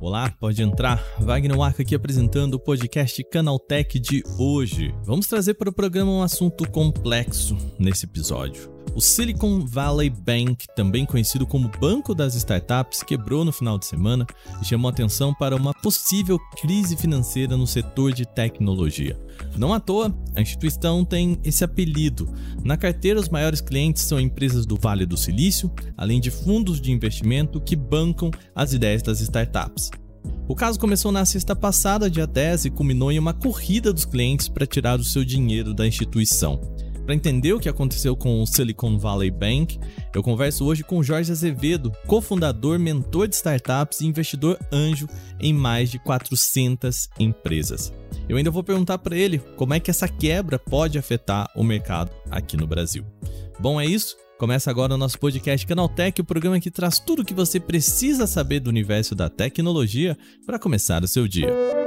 Olá, pode entrar. Wagner Waka aqui apresentando o podcast Canaltech de hoje. Vamos trazer para o programa um assunto complexo nesse episódio. O Silicon Valley Bank, também conhecido como Banco das Startups, quebrou no final de semana e chamou atenção para uma possível crise financeira no setor de tecnologia. Não à toa, a instituição tem esse apelido. Na carteira, os maiores clientes são empresas do Vale do Silício, além de fundos de investimento que bancam as ideias das startups. O caso começou na sexta passada, dia 10, e culminou em uma corrida dos clientes para tirar o seu dinheiro da instituição. Para entender o que aconteceu com o Silicon Valley Bank, eu converso hoje com Jorge Azevedo, cofundador, mentor de startups e investidor anjo em mais de 400 empresas. Eu ainda vou perguntar para ele como é que essa quebra pode afetar o mercado aqui no Brasil. Bom, é isso. Começa agora o nosso podcast Canaltech, o programa que traz tudo o que você precisa saber do universo da tecnologia para começar o seu dia.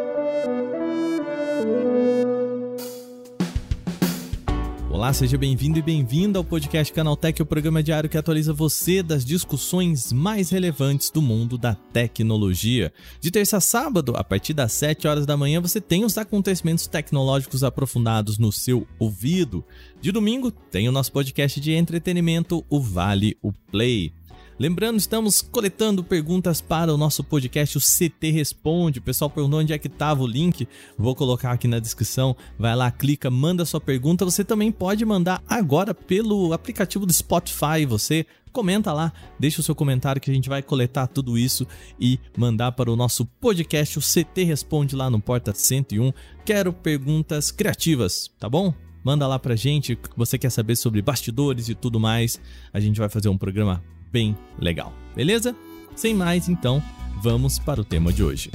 Olá, seja bem-vindo e bem-vinda ao podcast Canaltech, o programa diário que atualiza você das discussões mais relevantes do mundo da tecnologia. De terça a sábado, a partir das 7 horas da manhã, você tem os acontecimentos tecnológicos aprofundados no seu ouvido. De domingo, tem o nosso podcast de entretenimento, o Vale o Play. Lembrando, estamos coletando perguntas para o nosso podcast, o CT Responde. O pessoal perguntou onde é que estava o link. Vou colocar aqui na descrição. Vai lá, clica, manda sua pergunta. Você também pode mandar agora pelo aplicativo do Spotify. Você comenta lá, deixa o seu comentário que a gente vai coletar tudo isso e mandar para o nosso podcast, o CT Responde lá no Porta 101. Quero perguntas criativas, tá bom? Manda lá pra gente, você quer saber sobre bastidores e tudo mais. A gente vai fazer um programa bem legal, beleza? Sem mais, então, vamos para o tema de hoje.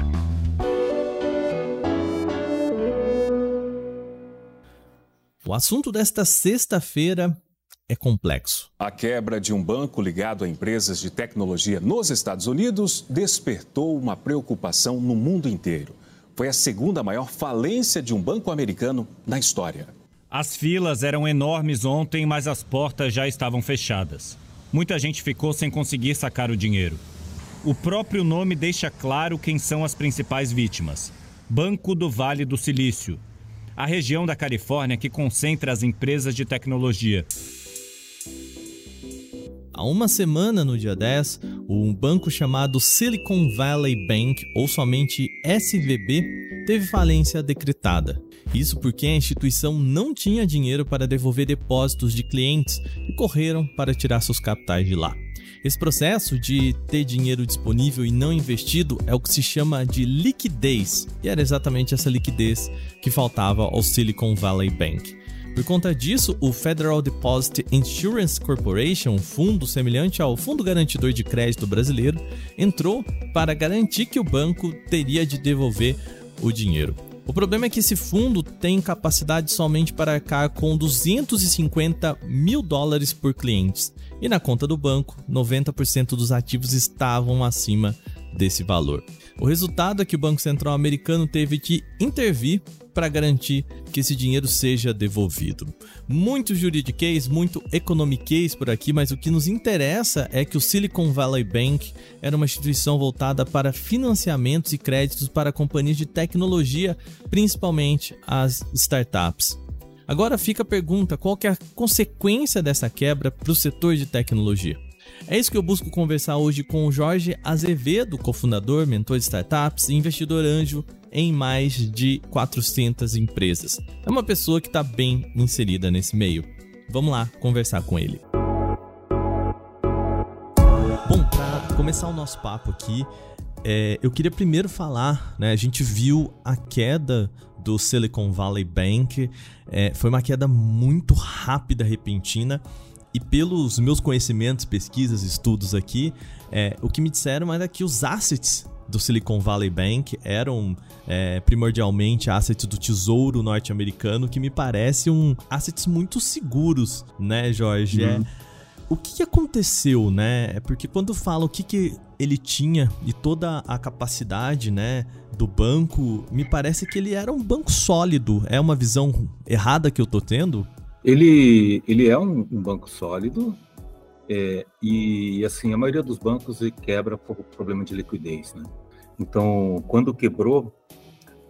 O assunto desta sexta-feira é complexo. A quebra de um banco ligado a empresas de tecnologia nos Estados Unidos despertou uma preocupação no mundo inteiro. Foi a segunda maior falência de um banco americano na história. As filas eram enormes ontem, mas as portas já estavam fechadas muita gente ficou sem conseguir sacar o dinheiro. O próprio nome deixa claro quem são as principais vítimas: Banco do Vale do Silício, a região da Califórnia que concentra as empresas de tecnologia. Há uma semana, no dia 10, um banco chamado Silicon Valley Bank, ou somente SVB, teve falência decretada. Isso porque a instituição não tinha dinheiro para devolver depósitos de clientes e correram para tirar seus capitais de lá. Esse processo de ter dinheiro disponível e não investido é o que se chama de liquidez, e era exatamente essa liquidez que faltava ao Silicon Valley Bank. Por conta disso, o Federal Deposit Insurance Corporation, um fundo semelhante ao Fundo Garantidor de Crédito Brasileiro, entrou para garantir que o banco teria de devolver o dinheiro. O problema é que esse fundo tem capacidade somente para arcar com 250 mil dólares por cliente. E na conta do banco, 90% dos ativos estavam acima desse valor. O resultado é que o Banco Central americano teve que intervir para garantir que esse dinheiro seja devolvido. Muito juridiquês, muito economiquês por aqui, mas o que nos interessa é que o Silicon Valley Bank era uma instituição voltada para financiamentos e créditos para companhias de tecnologia, principalmente as startups. Agora fica a pergunta: qual é a consequência dessa quebra para o setor de tecnologia? É isso que eu busco conversar hoje com o Jorge Azevedo, cofundador, mentor de startups e investidor anjo em mais de 400 empresas. É uma pessoa que está bem inserida nesse meio. Vamos lá conversar com ele. Bom, para começar o nosso papo aqui, é, eu queria primeiro falar, né? A gente viu a queda do Silicon Valley Bank, é, foi uma queda muito rápida, repentina. E pelos meus conhecimentos, pesquisas, estudos aqui, é, o que me disseram era que os assets do Silicon Valley Bank eram é, primordialmente assets do Tesouro norte-americano, que me parece um assets muito seguros, né, Jorge? É, uhum. É, o que aconteceu, né? É porque quando fala o que, que ele tinha e toda a capacidade, né, do banco, me parece que ele era um banco sólido. É uma visão errada que eu tô tendo? Ele, ele é um, um banco sólido, É, e assim, a maioria dos bancos quebra por problema de liquidez, né? Então, quando quebrou,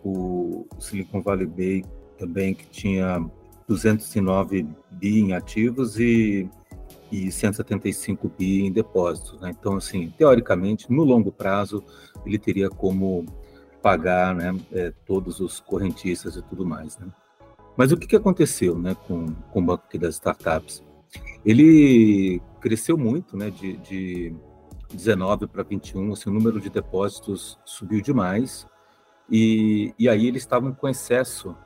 o Silicon Valley Bank também que tinha 209 bi em ativos e, e 175 bi em depósitos. Né? Então, assim, teoricamente, no longo prazo, ele teria como pagar né, é, todos os correntistas e tudo mais. Né? Mas o que, que aconteceu né, com, com o banco das startups? Ele cresceu muito, né, de, de 19 para 21, assim, o número de depósitos subiu demais, e, e aí eles estavam com excesso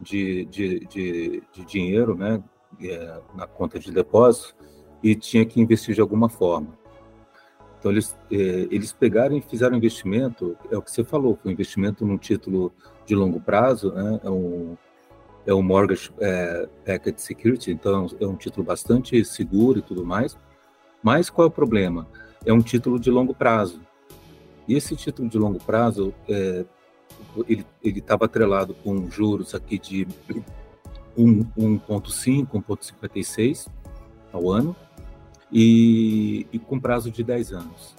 de, de, de, de dinheiro né, é, na conta de depósito e tinha que investir de alguma forma. Então, eles, é, eles pegaram e fizeram investimento, é o que você falou, foi um investimento num título de longo prazo, né, é um, é um Mortgage é, Security, então é um título bastante seguro e tudo mais. Mas qual é o problema? É um título de longo prazo. E esse título de longo prazo, é, ele estava atrelado com juros aqui de 1,5, 1,56 ao ano, e, e, com prazo de 10 anos.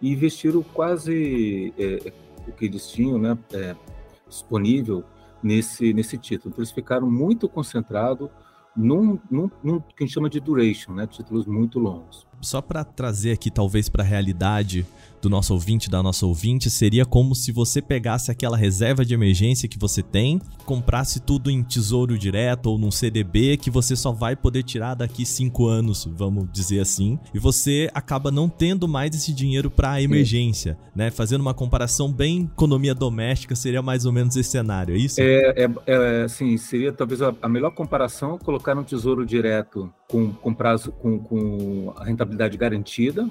E investiram quase é, o que eles tinham né, é, disponível nesse, nesse título. Então, eles ficaram muito concentrados num, num, num, que a gente chama de duration, né, títulos muito longos. Só para trazer aqui, talvez, para a realidade do nosso ouvinte, da nossa ouvinte, seria como se você pegasse aquela reserva de emergência que você tem, comprasse tudo em tesouro direto ou num CDB que você só vai poder tirar daqui cinco anos, vamos dizer assim, e você acaba não tendo mais esse dinheiro para emergência, né? Fazendo uma comparação bem economia doméstica, seria mais ou menos esse cenário, é isso? É, é, é assim, seria talvez a, melhor comparação colocar um tesouro direto com, com prazo, com, com a rentabilidade garantida,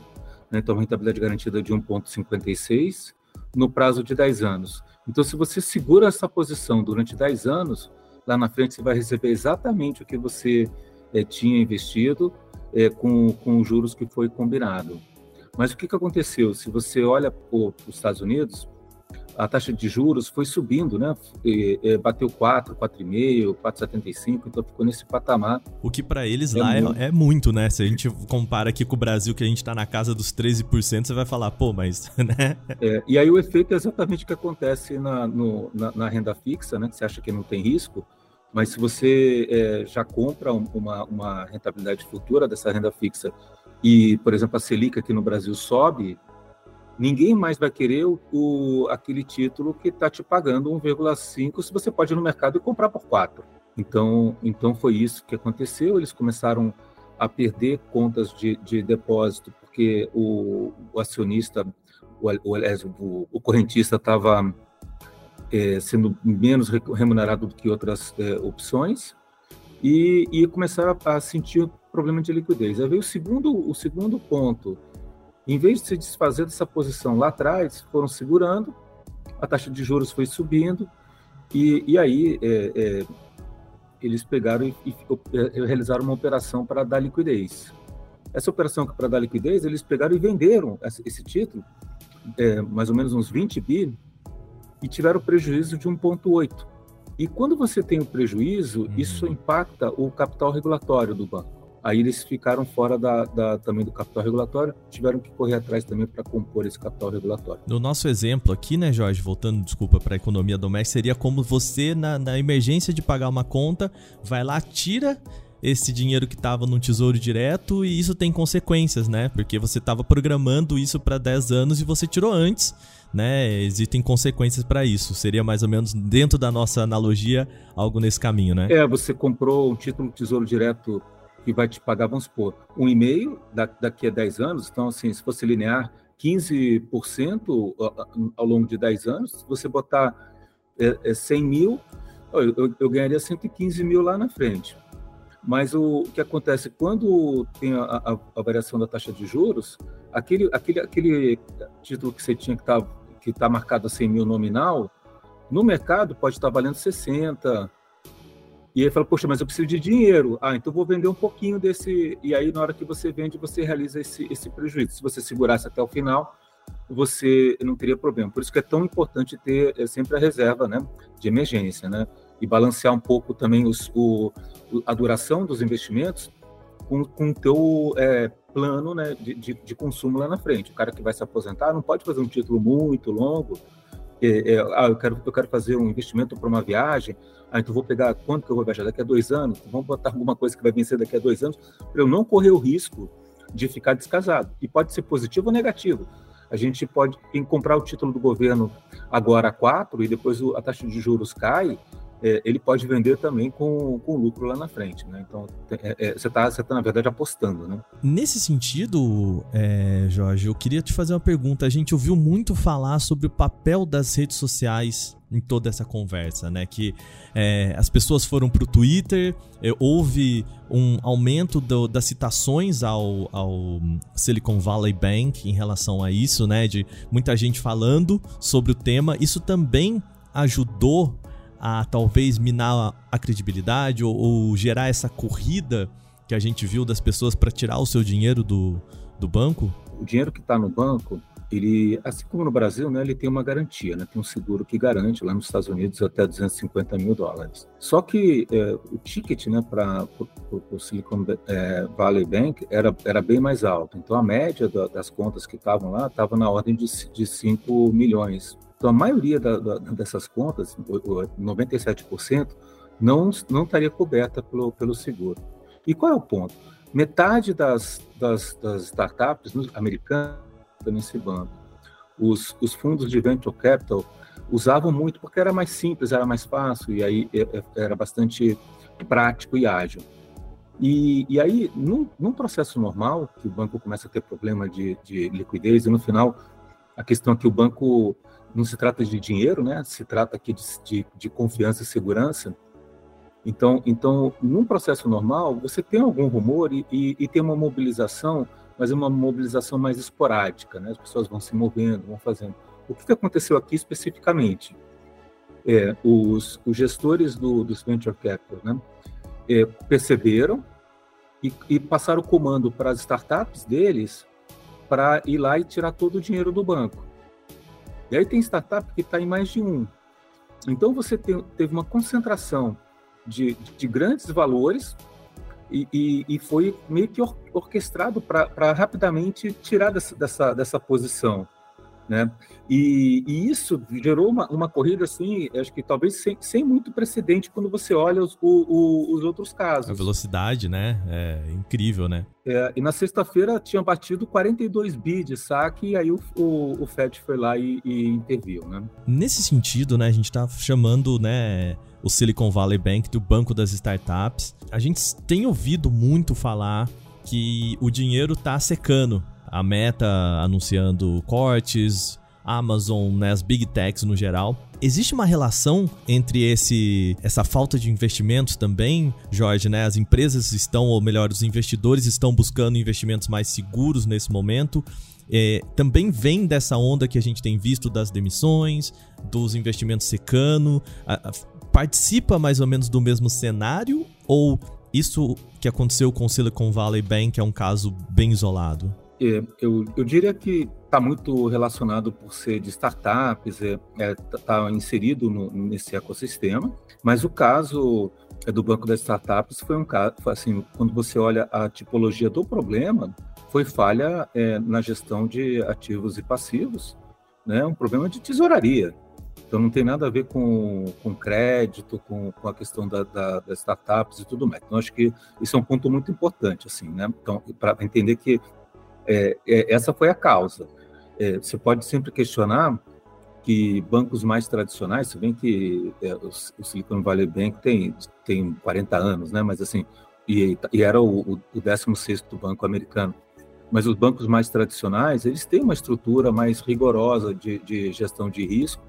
né? então rentabilidade garantida de 1,56 no prazo de 10 anos. Então, se você segura essa posição durante 10 anos, lá na frente você vai receber exatamente o que você é, tinha investido é, com, com os juros que foi combinado. Mas o que, que aconteceu? Se você olha para os Estados Unidos, a taxa de juros foi subindo, né? E, e bateu 4, 4,5, 4,75, então ficou nesse patamar. O que para eles é lá é muito. É, é, muito, né? Se a gente compara aqui com o Brasil, que a gente está na casa dos 13%, você vai falar, pô, mas, né? É, e aí o efeito é exatamente o que acontece na, no, na, na, renda fixa, né? Que você acha que não tem risco, mas se você é, já compra uma, uma rentabilidade futura dessa renda fixa e, por exemplo, a Selic aqui no Brasil sobe, ninguém mais vai querer o, aquele título que está te pagando 1,5 se você pode ir no mercado e comprar por 4. Então, então foi isso que aconteceu. Eles começaram a perder contas de, de depósito porque o, o acionista, o, o, o correntista estava é, sendo menos remunerado do que outras é, opções e, e começaram a, a sentir problema de liquidez. Aí veio o segundo, o segundo ponto em vez de se desfazer dessa posição lá atrás, foram segurando, a taxa de juros foi subindo, e, e aí é, é, eles pegaram e, e, é, realizaram uma operação para dar liquidez. Essa operação para dar liquidez, eles pegaram e venderam esse, título, é, mais ou menos uns 20 bi, e tiveram prejuízo de 1,8. E quando você tem o prejuízo, uhum. isso impacta o capital regulatório do banco. Aí eles ficaram fora da, da, também do capital regulatório, tiveram que correr atrás também para compor esse capital regulatório. No nosso exemplo aqui, né, Jorge, voltando, desculpa, para a economia doméstica, seria como você, na, na emergência de pagar uma conta, vai lá, tira esse dinheiro que estava no tesouro direto e isso tem consequências, né? Porque você estava programando isso para 10 anos e você tirou antes, né? Existem consequências para isso. Seria mais ou menos dentro da nossa analogia algo nesse caminho, né? É, você comprou um título de tesouro direto que vai te pagar, vamos supor, um e-mail daqui a 10 anos, então, assim, se fosse linear, 15% ao longo de 10 anos, se você botar é, 100 é, mil, eu, ganharia 115 mil lá na frente. Mas o, que acontece quando tem a, a, a, variação da taxa de juros, aquele, aquele, aquele título que você tinha que está que tá marcado a 100 mil nominal, no mercado pode estar valendo 60, e ele fala, poxa, mas eu preciso de dinheiro. Ah, então vou vender um pouquinho desse. E aí, na hora que você vende, você realiza esse, esse prejuízo. Se você segurasse até o final, você não teria problema. Por isso que é tão importante ter é, sempre a reserva né, de emergência, né? E balancear um pouco também os, o, a duração dos investimentos com o teu é, plano né, de, de, de, consumo lá na frente. O cara que vai se aposentar não pode fazer um título muito longo. É, é, ah, eu quero, eu quero fazer um investimento para uma viagem. Ah, então vou pegar quanto que eu vou viajar daqui a dois anos. Vamos botar alguma coisa que vai vencer daqui a dois anos para eu não correr o risco de ficar descasado. E pode ser positivo ou negativo. A gente pode comprar o título do governo agora a quatro e depois a taxa de juros cai é, ele pode vender também com, com lucro lá na frente, né? Então, é, é, você está, tá, na verdade, apostando, né? Nesse sentido, é, Jorge, eu queria te fazer uma pergunta. A gente ouviu muito falar sobre o papel das redes sociais em toda essa conversa, né? Que é, as pessoas foram para o Twitter, é, houve um aumento do, das citações ao, ao, Silicon Valley Bank em relação a isso, né? De muita gente falando sobre o tema. Isso também ajudou a talvez minar a credibilidade ou, ou gerar essa corrida que a gente viu das pessoas para tirar o seu dinheiro do, do banco? O dinheiro que está no banco, ele, assim como no Brasil, né, ele tem uma garantia, né, tem um seguro que garante lá nos Estados Unidos até 250 mil dólares. Só que é, o ticket né, para o Silicon é, Valley Bank era, era bem mais alto. Então a média da, das contas que estavam lá estava na ordem de, de 5 milhões então, a maioria da, da, dessas contas, 97%, não, não estaria coberta pelo, pelo seguro. E qual é o ponto? Metade das, das, das startups americanas nesse banco, os, os fundos de venture capital usavam muito porque era mais simples, era mais fácil e aí é, é, era bastante prático e ágil. E, e aí, num, num, processo normal, que o banco começa a ter problema de, de liquidez, e no final, a questão é que o banco não se trata de dinheiro, né? Se trata aqui de, de, de, confiança e segurança. Então, então, num processo normal, você tem algum rumor e, e, e, tem uma mobilização, mas é uma mobilização mais esporádica, né? As pessoas vão se movendo, vão fazendo. O que, aconteceu aqui especificamente? É, os, os gestores do, dos venture capital, né? É, perceberam e, e passaram o comando para as startups deles para ir lá e tirar todo o dinheiro do banco. E aí tem startup que está em mais de um. Então você teve uma concentração de, de grandes valores e, e, e, foi meio que orquestrado para rapidamente tirar dessa, dessa, dessa posição né? E, e, isso gerou uma, uma corrida assim, acho que talvez sem, sem muito precedente quando você olha os, o, o, os outros casos. A velocidade, né? É incrível, né? É, e na sexta-feira tinha batido 42 bi de saque e aí o, o, o Fed foi lá e, e interviu, né? Nesse sentido, né, a gente está chamando, né, o Silicon Valley Bank do banco das startups. A gente tem ouvido muito falar que o dinheiro está secando a Meta anunciando cortes, Amazon, né, as big techs no geral. Existe uma relação entre esse essa falta de investimentos também, Jorge, né? As empresas estão, ou melhor, os investidores estão buscando investimentos mais seguros nesse momento. É, também vem dessa onda que a gente tem visto das demissões, dos investimentos secando. A, a, participa mais ou menos do mesmo cenário? Ou isso que aconteceu com o Silicon Valley Bank é um caso bem isolado? É, eu, eu diria que está muito relacionado por ser de startups, é, é tá, tá inserido no, nesse ecossistema, mas o caso é, do Banco das Startups foi um caso, assim, quando você olha a tipologia do problema, foi falha é, na gestão de ativos e passivos, né, um problema de tesouraria. Então não tem nada a ver com, com crédito, com, com a questão da, da, das startups e tudo mais. Então acho que isso é um ponto muito importante, assim, né? Então para entender que é, é, essa foi a causa. É, você pode sempre questionar que bancos mais tradicionais, se bem que é, o, o, Silicon Valley Bank tem, tem 40 anos, né? mas assim, e, e era o, o 16º banco americano. Mas os bancos mais tradicionais, eles têm uma estrutura mais rigorosa de, de gestão de risco,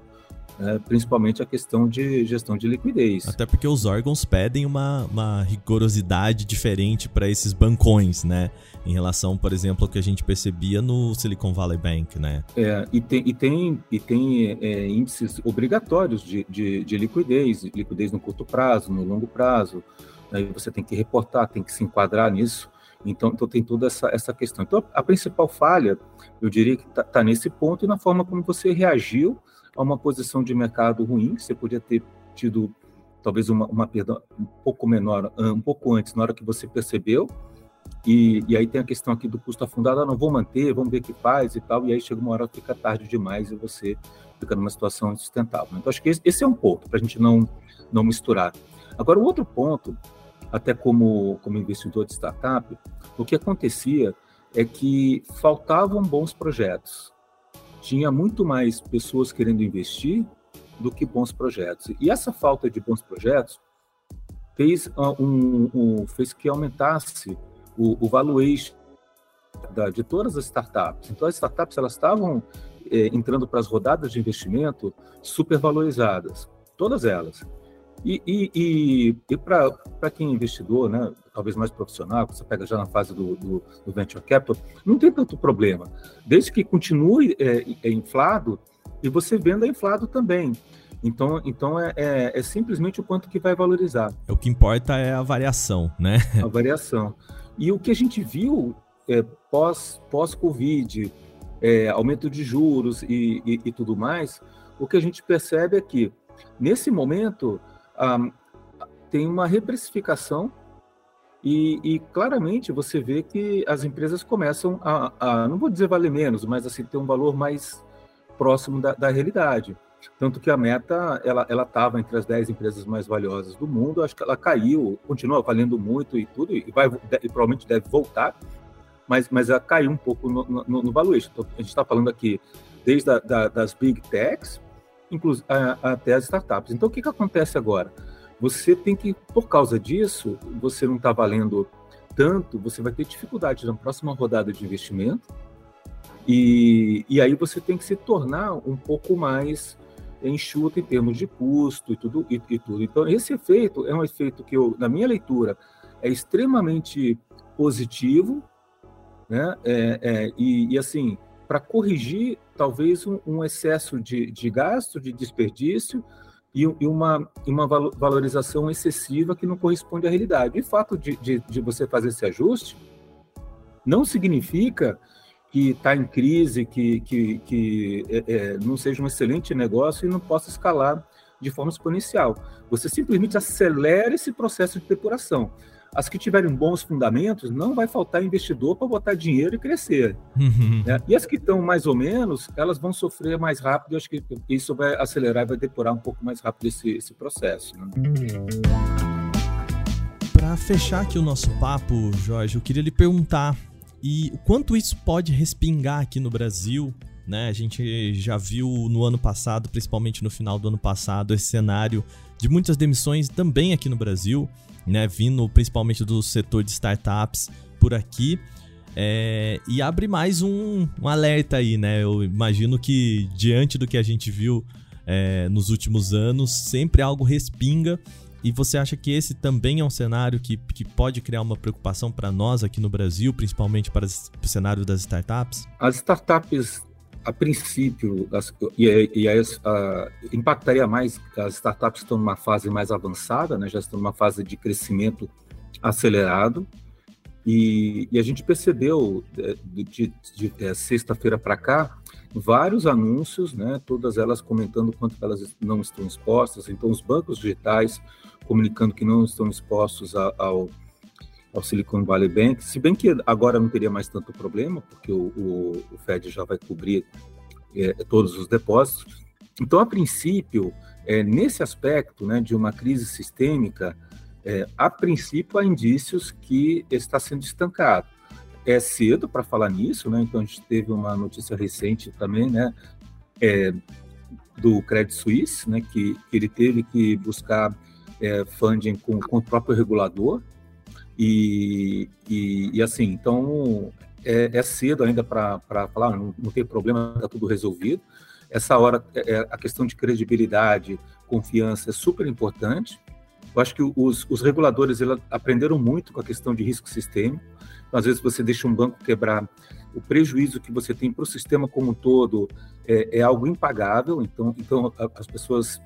né, principalmente a questão de gestão de liquidez. Até porque os órgãos pedem uma, uma rigorosidade diferente para esses bancões, né? Em relação, por exemplo, ao que a gente percebia no Silicon Valley Bank, né? É, e tem, e tem, e tem é, índices obrigatórios de, de, de liquidez, liquidez no curto prazo, no longo prazo. Aí você tem que reportar, tem que se enquadrar nisso. Então, então tem toda essa, essa questão. Então, a principal falha, eu diria que está tá nesse ponto e na forma como você reagiu a uma posição de mercado ruim, que você podia ter tido talvez uma, uma perda um pouco menor, um pouco antes, na hora que você percebeu, E, e aí tem a questão aqui do custo afundado, ah, não vou manter, vamos ver o que faz e tal, e aí chega uma hora fica tarde demais e você fica numa situação insustentável. Então acho que esse, esse é um ponto para a gente não, não misturar. Agora, o outro ponto, até como, como investidor de startup, o que acontecia é que faltavam bons projetos. Tinha muito mais pessoas querendo investir do que bons projetos. E essa falta de bons projetos fez, uh, um, um, fez que aumentasse o, o valuation da, de todas as startups. Então, as startups elas estavam é, entrando para as rodadas de investimento supervalorizadas, todas elas. E, e, e, e para quem é investidor, né, talvez mais profissional, você pega já na fase do, do, do venture capital, não tem tanto problema, desde que continue é, é inflado e você venda inflado também. Então, então é, é, é, simplesmente o quanto que vai valorizar. O que importa é a variação, né? A variação. E o que a gente viu é, pós, pós-Covid, é, aumento de juros e, e, e, tudo mais, o que a gente percebe é que, nesse momento, ah, tem uma reprecificação e, e, claramente você vê que as empresas começam a, a, não vou dizer valer menos, mas assim, ter um valor mais próximo da, da realidade. Tanto que a Meta, ela estava entre as 10 empresas mais valiosas do mundo, acho que ela caiu, continua valendo muito e tudo, e, vai, e provavelmente deve voltar, mas, mas ela caiu um pouco no, no, no. Então, a gente está falando aqui desde a, da, das big techs inclusive, até as startups. Então, o que, que acontece agora? Você tem que, por causa disso, você não está valendo tanto, você vai ter dificuldade na próxima rodada de investimento, e, e aí você tem que se tornar um pouco mais enxuta em termos de custo e tudo, e, e, tudo. Então, esse efeito é um efeito que, eu, na minha leitura, é extremamente positivo, né? É, é, e, e, assim, para corrigir talvez um, um excesso de, de, gasto, de desperdício e, e uma, uma valorização excessiva que não corresponde à realidade. E o fato de, de, de você fazer esse ajuste não significa que está em crise, que, que, que é, é, não seja um excelente negócio e não possa escalar de forma exponencial. Você simplesmente acelera esse processo de depuração. As que tiverem bons fundamentos, não vai faltar investidor para botar dinheiro e crescer. Uhum. Né? E as que estão mais ou menos, elas vão sofrer mais rápido. Eu acho que isso vai acelerar e vai depurar um pouco mais rápido esse, esse processo. Né? Para fechar aqui o nosso papo, Jorge, eu queria lhe perguntar e o quanto isso pode respingar aqui no Brasil, né? A gente já viu no ano passado, principalmente no final do ano passado, esse cenário de muitas demissões também aqui no Brasil, né? Vindo principalmente do setor de startups por aqui. É, e abre mais um, um, alerta aí, né? Eu imagino que diante do que a gente viu é, nos últimos anos, sempre algo respinga e você acha que esse também é um cenário que, que pode criar uma preocupação para nós aqui no Brasil, principalmente para o cenário das startups? As startups, a princípio, as, e, e as, a, impactaria mais, as startups estão numa fase mais avançada, né, já estão numa fase de crescimento acelerado, e, e a gente percebeu é, de, de, de, de é, sexta-feira para cá vários anúncios, né, todas elas comentando quanto elas não estão expostas. Então, os bancos digitais comunicando que não estão expostos ao, ao Silicon Valley Bank, se bem que agora não teria mais tanto problema, porque o, o, o Fed já vai cobrir é, todos os depósitos. Então, a princípio, é, nesse aspecto né, de uma crise sistêmica, é, a princípio há indícios que está sendo estancado. É cedo para falar nisso, né? Então a gente teve uma notícia recente também, né? É, do Credit Suisse, né? Que, que ele teve que buscar é, funding com, com, o próprio regulador. E, e, e assim, então é, é cedo ainda para falar, não, não, tem problema, está tudo resolvido. Essa hora, é, é, a questão de credibilidade, confiança é super importante. Eu acho que os, os reguladores aprenderam muito com a questão de risco sistêmico. Então, às vezes você deixa um banco quebrar, o prejuízo que você tem para o sistema como um todo é, é algo impagável. Então, então as pessoas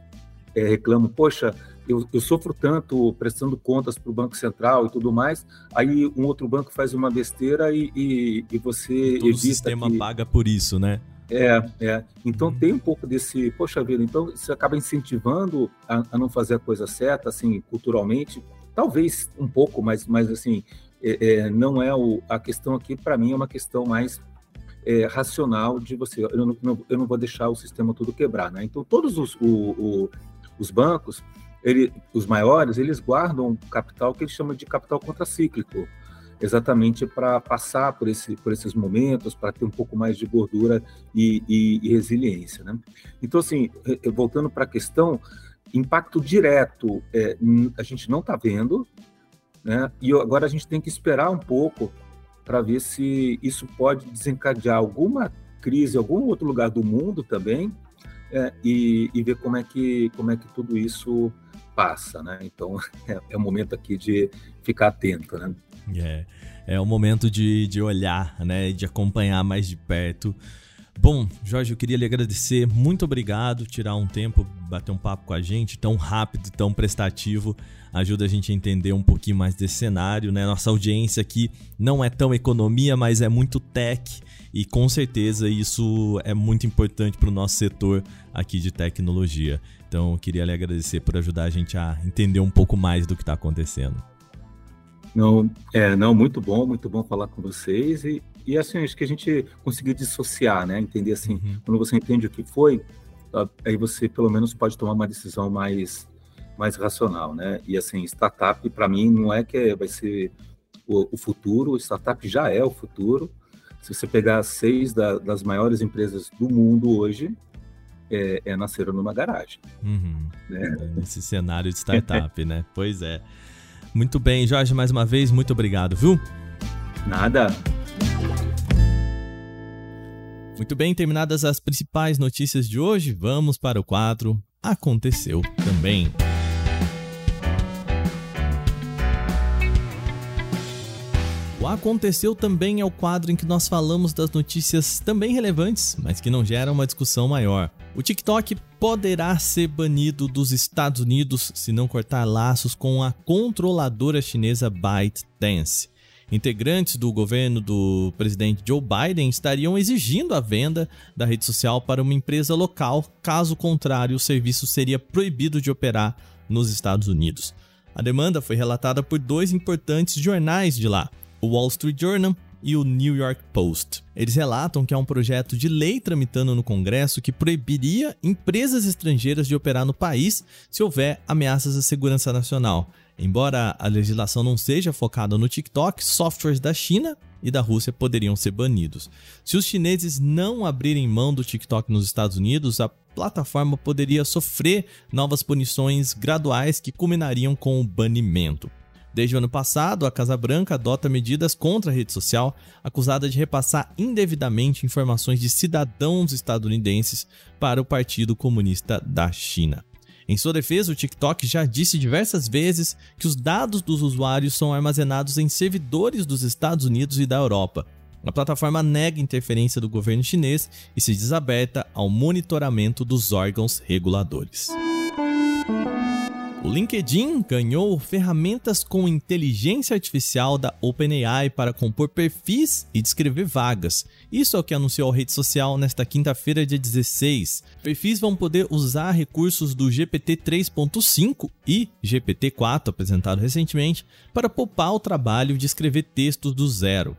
é, reclamam, poxa, eu, eu sofro tanto prestando contas para o Banco Central e tudo mais, aí um outro banco faz uma besteira e, e, e você Todo o sistema que... paga por isso, né? É, é. Então tem um pouco desse, poxa vida, então você acaba incentivando a, a, não fazer a coisa certa, assim, culturalmente. Talvez um pouco, mas, mas assim, é, é, não é o, a questão aqui, para mim, é uma questão mais é, racional de você, eu não, eu não vou deixar o sistema todo quebrar, né? Então, todos os, o, o, os bancos, ele, os maiores, eles guardam capital que eles chamam de capital contracíclico, exatamente para passar por, esse, por esses momentos, para ter um pouco mais de gordura e, e, e resiliência, né? Então, assim, voltando para a questão, impacto direto é, a gente não está vendo, né? E agora a gente tem que esperar um pouco para ver se isso pode desencadear alguma crise em algum outro lugar do mundo também é, e, e, ver como é que como é que tudo isso passa, né? Então é, é o momento aqui de ficar atento, né? É, é o momento de, de olhar, né? De acompanhar mais de perto. Bom, Jorge, eu queria lhe agradecer. Muito obrigado, tirar um tempo, bater um papo com a gente, tão rápido, tão prestativo ajuda a gente a entender um pouquinho mais desse cenário, né? Nossa audiência aqui não é tão economia, mas é muito tech e com certeza isso é muito importante para o nosso setor aqui de tecnologia. Então, eu queria lhe agradecer por ajudar a gente a entender um pouco mais do que está acontecendo. Não, é, não, muito bom, muito bom falar com vocês e, e assim, acho que a gente conseguiu dissociar, né? Entender assim, uhum. quando você entende o que foi, aí você pelo menos pode tomar uma decisão mais mais racional, né? E assim, startup para mim não é que vai ser o, o, futuro, startup já é o futuro. Se você pegar seis da, das maiores empresas do mundo hoje, é, é nasceram numa garagem. Uhum. Né? Nesse cenário de startup, né? Pois é. Muito bem, Jorge, mais uma vez, muito obrigado, viu? Nada. Muito bem, terminadas as principais notícias de hoje, vamos para o quadro Aconteceu também. Aconteceu também é o quadro em que nós falamos das notícias também relevantes, mas que não geram uma discussão maior. O TikTok poderá ser banido dos Estados Unidos se não cortar laços com a controladora chinesa ByteDance. Integrantes do governo do presidente Joe Biden estariam exigindo a venda da rede social para uma empresa local, caso contrário, o serviço seria proibido de operar nos Estados Unidos. A demanda foi relatada por dois importantes jornais de lá, o Wall Street Journal e o New York Post. Eles relatam que há um projeto de lei tramitando no Congresso que proibiria empresas estrangeiras de operar no país se houver ameaças à segurança nacional. Embora a legislação não seja focada no TikTok, softwares da China e da Rússia poderiam ser banidos. Se os chineses não abrirem mão do TikTok nos Estados Unidos, a plataforma poderia sofrer novas punições graduais que culminariam com o banimento. Desde o ano passado, a Casa Branca adota medidas contra a rede social, acusada de repassar indevidamente informações de cidadãos estadunidenses para o Partido Comunista da China. Em sua defesa, o TikTok já disse diversas vezes que os dados dos usuários são armazenados em servidores dos Estados Unidos e da Europa. A plataforma nega interferência do governo chinês e se desaberta ao monitoramento dos órgãos reguladores. O LinkedIn ganhou ferramentas com inteligência artificial da OpenAI para compor perfis e descrever vagas. Isso é o que anunciou a rede social nesta quinta-feira, dia 16. Perfis vão poder usar recursos do GPT 3.5 e GPT 4, apresentado recentemente, para poupar o trabalho de escrever textos do zero.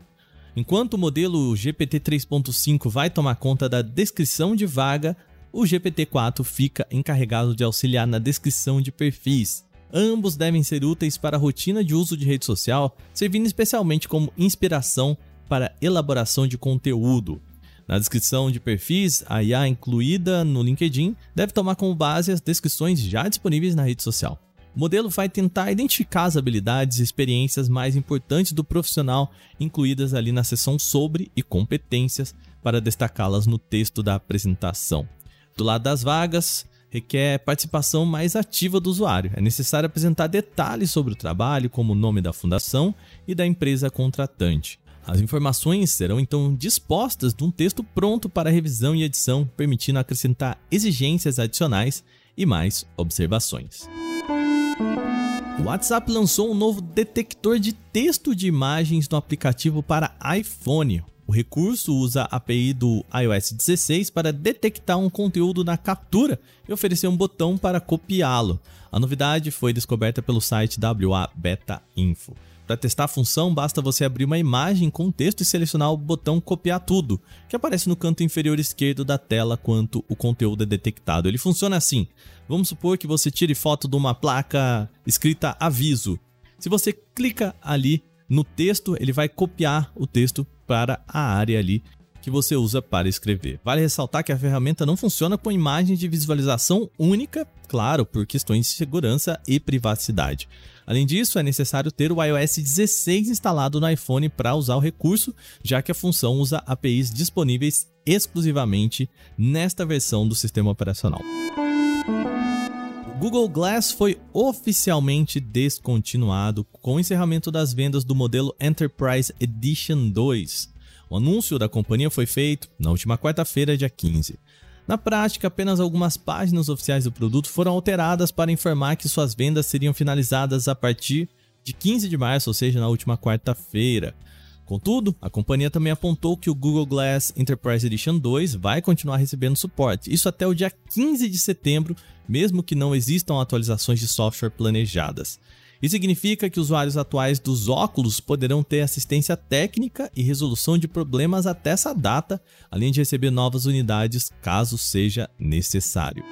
Enquanto o modelo GPT 3.5 vai tomar conta da descrição de vaga, o GPT-4 fica encarregado de auxiliar na descrição de perfis. Ambos devem ser úteis para a rotina de uso de rede social, servindo especialmente como inspiração para elaboração de conteúdo. Na descrição de perfis, a IA incluída no LinkedIn deve tomar como base as descrições já disponíveis na rede social. O modelo vai tentar identificar as habilidades e experiências mais importantes do profissional incluídas ali na seção sobre e competências para destacá-las no texto da apresentação. Do lado das vagas, requer participação mais ativa do usuário. É necessário apresentar detalhes sobre o trabalho, como o nome da fundação e da empresa contratante. As informações serão então dispostas num texto pronto para revisão e edição, permitindo acrescentar exigências adicionais e mais observações. O WhatsApp lançou um novo detector de texto de imagens no aplicativo para iPhone. O recurso usa a API do iOS 16 para detectar um conteúdo na captura e oferecer um botão para copiá-lo. A novidade foi descoberta pelo site WA Beta Info. Para testar a função, basta você abrir uma imagem com texto e selecionar o botão copiar tudo, que aparece no canto inferior esquerdo da tela quando o conteúdo é detectado. Ele funciona assim. Vamos supor que você tire foto de uma placa escrita aviso. Se você clica ali no texto, ele vai copiar o texto para a área ali que você usa para escrever. Vale ressaltar que a ferramenta não funciona com imagens de visualização única, claro, por questões de segurança e privacidade. Além disso, é necessário ter o iOS 16 instalado no iPhone para usar o recurso, já que a função usa APIs disponíveis exclusivamente nesta versão do sistema operacional. Google Glass foi oficialmente descontinuado com o encerramento das vendas do modelo Enterprise Edition 2. O anúncio da companhia foi feito na última quarta-feira, dia 15. Na prática, apenas algumas páginas oficiais do produto foram alteradas para informar que suas vendas seriam finalizadas a partir de 15 de março, ou seja, na última quarta-feira. Contudo, a companhia também apontou que o Google Glass Enterprise Edition 2 vai continuar recebendo suporte, isso até o dia 15 de setembro, mesmo que não existam atualizações de software planejadas. Isso significa que usuários atuais dos óculos poderão ter assistência técnica e resolução de problemas até essa data, além de receber novas unidades caso seja necessário.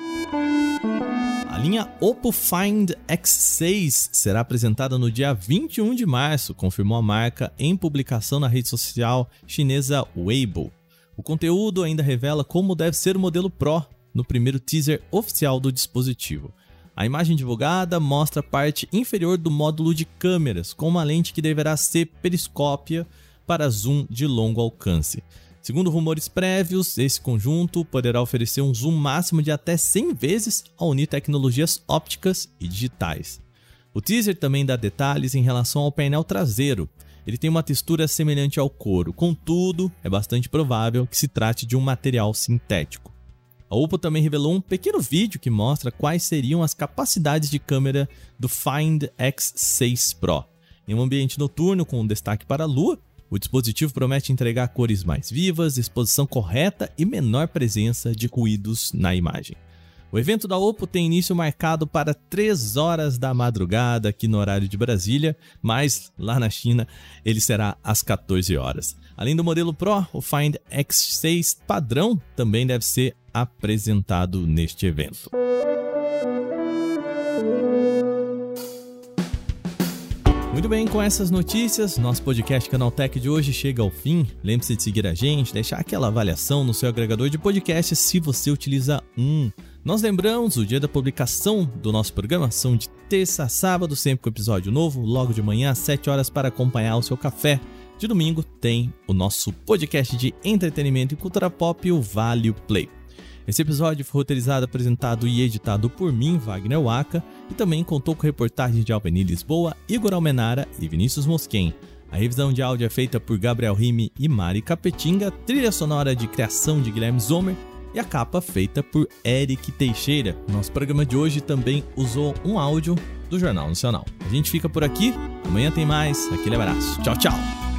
A linha Oppo Find X6 será apresentada no dia 21 de março, confirmou a marca em publicação na rede social chinesa Weibo. O conteúdo ainda revela como deve ser o modelo Pro no primeiro teaser oficial do dispositivo. A imagem divulgada mostra a parte inferior do módulo de câmeras, com uma lente que deverá ser periscópia para zoom de longo alcance. Segundo rumores prévios, esse conjunto poderá oferecer um zoom máximo de até 100 vezes ao unir tecnologias ópticas e digitais. O teaser também dá detalhes em relação ao painel traseiro. Ele tem uma textura semelhante ao couro, contudo, é bastante provável que se trate de um material sintético. A Oppo também revelou um pequeno vídeo que mostra quais seriam as capacidades de câmera do Find X6 Pro. Em um ambiente noturno com destaque para a lua, o dispositivo promete entregar cores mais vivas, exposição correta e menor presença de ruídos na imagem. O evento da Oppo tem início marcado para 3 horas da madrugada aqui no horário de Brasília, mas lá na China ele será às 14 horas. Além do modelo Pro, o Find X6 padrão também deve ser apresentado neste evento. Muito bem, com essas notícias, nosso podcast Canaltech de hoje chega ao fim. Lembre-se de seguir a gente, deixar aquela avaliação no seu agregador de podcast se você utiliza um. Nós lembramos, o dia da publicação do nosso programa são de terça a sábado, sempre com episódio novo, logo de manhã às 7 horas para acompanhar o seu café. De domingo tem o nosso podcast de entretenimento e cultura pop, o Vale Play. Esse episódio foi roteirizado, apresentado e editado por mim, Wagner Waka, e também contou com reportagens de Alveni Lisboa, Igor Almenara e Vinícius Mosquen. A revisão de áudio é feita por Gabriel Rime e Mari Capetinga, trilha sonora de criação de Guilherme Zomer e a capa feita por Eric Teixeira. Nosso programa de hoje também usou um áudio do Jornal Nacional. A gente fica por aqui, amanhã tem mais. Aquele abraço. Tchau, tchau.